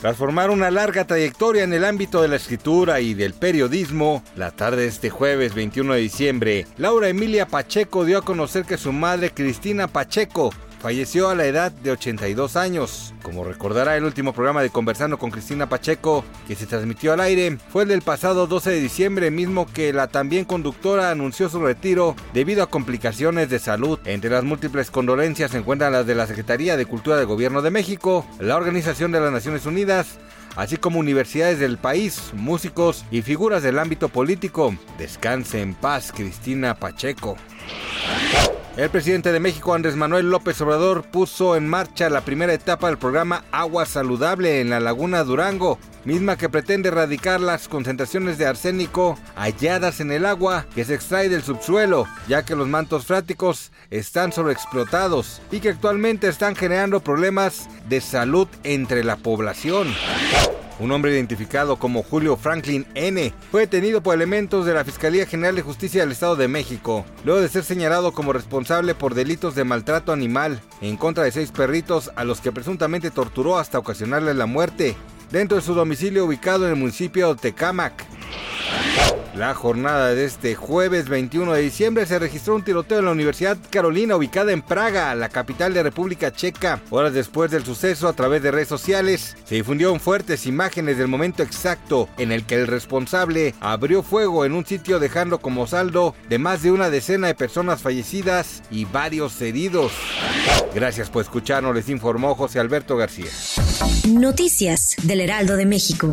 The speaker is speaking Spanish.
Tras formar una larga trayectoria en el ámbito de la escritura y del periodismo, la tarde de este jueves 21 de diciembre, Laura Emilia Pacheco dio a conocer que su madre Cristina Pacheco falleció a la edad de 82 años. Como recordará el último programa de Conversando con Cristina Pacheco, que se transmitió al aire, fue el del pasado 12 de diciembre, mismo que la también conductora anunció su retiro debido a complicaciones de salud. Entre las múltiples condolencias se encuentran las de la Secretaría de Cultura del Gobierno de México, la Organización de las Naciones Unidas, así como universidades del país, músicos y figuras del ámbito político. Descanse en paz, Cristina Pacheco. El presidente de México, Andrés Manuel López Obrador, puso en marcha la primera etapa del programa Agua Saludable en la Laguna Durango, misma que pretende erradicar las concentraciones de arsénico halladas en el agua que se extrae del subsuelo, ya que los mantos fráticos están sobreexplotados y que actualmente están generando problemas de salud entre la población. Un hombre identificado como Julio Franklin N. fue detenido por elementos de la Fiscalía General de Justicia del Estado de México, luego de ser señalado como responsable por delitos de maltrato animal en contra de seis perritos a los que presuntamente torturó hasta ocasionarles la muerte, dentro de su domicilio ubicado en el municipio de Tecámac. La jornada de este jueves 21 de diciembre se registró un tiroteo en la Universidad Carolina ubicada en Praga, la capital de República Checa. Horas después del suceso, a través de redes sociales, se difundieron fuertes imágenes del momento exacto en el que el responsable abrió fuego en un sitio dejando como saldo de más de una decena de personas fallecidas y varios heridos. Gracias por escucharnos, les informó José Alberto García. Noticias del Heraldo de México.